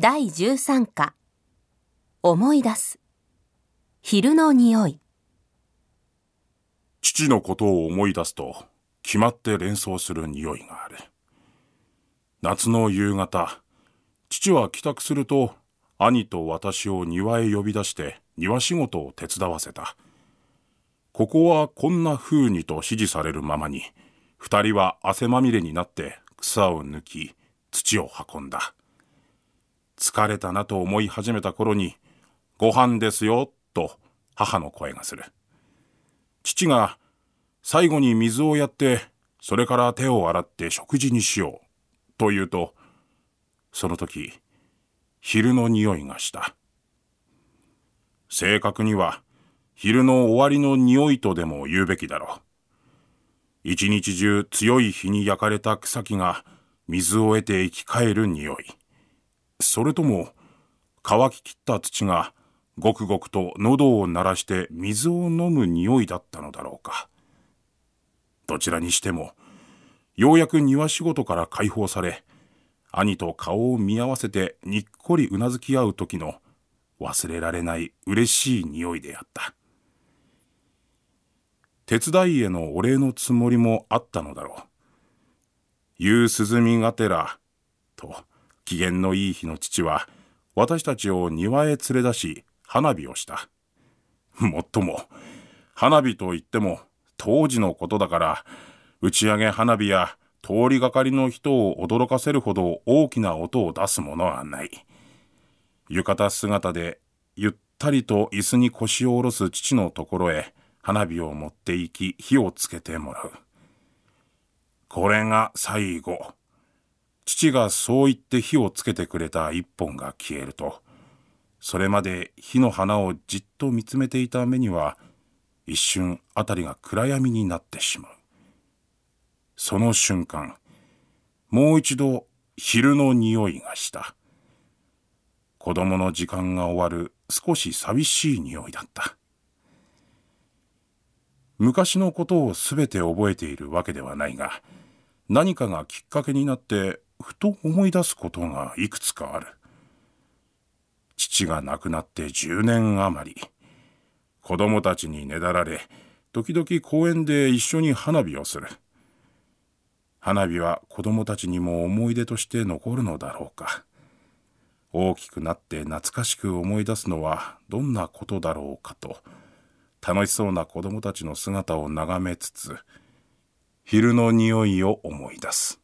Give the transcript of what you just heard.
第13課。思い出す。昼の匂い。父のことを思い出すと決まって連想する匂いがある。夏の夕方父は帰宅すると兄と私を庭へ呼び出して庭仕事を手伝わせた。ここはこんな風にと指示されるままに二人は汗まみれになって草を抜き土を運んだ。疲れたなと思い始めた頃に、ご飯ですよ、と母の声がする。父が、最後に水をやって、それから手を洗って食事にしよう、と言うと、その時、昼の匂いがした。正確には、昼の終わりの匂いとでも言うべきだろう。一日中強い日に焼かれた草木が水を得て生き返る匂い。それとも乾ききった土がごくごくと喉を鳴らして水を飲む匂いだったのだろうか。どちらにしてもようやく庭仕事から解放され兄と顔を見合わせてにっこりうなずき合う時の忘れられない嬉しい匂いであった。手伝いへのお礼のつもりもあったのだろう「夕涼みがてら」と機嫌のいい日の父は私たちを庭へ連れ出し花火をした。もっとも花火といっても当時のことだから打ち上げ花火や通りがかりの人を驚かせるほど大きな音を出すものはない。浴衣姿でゆったりと椅子に腰を下ろす父のところへ花火を持って行き火をつけてもらう。これが最後。父がそう言って火をつけてくれた一本が消えると、それまで火の花をじっと見つめていた目には、一瞬あたりが暗闇になってしまう。その瞬間、もう一度昼の匂いがした。子供の時間が終わる少し寂しい匂いだった。昔のことをすべて覚えているわけではないが、何かがきっかけになってふと思い出すことがいくつかある。父が亡くなって10年余り、子供たちにねだられ、時々公園で一緒に花火をする。花火は子供たちにも思い出として残るのだろうか。大きくなって懐かしく思い出すのはどんなことだろうかと、楽しそうな子供たちの姿を眺めつつ、昼の匂いを思い出す。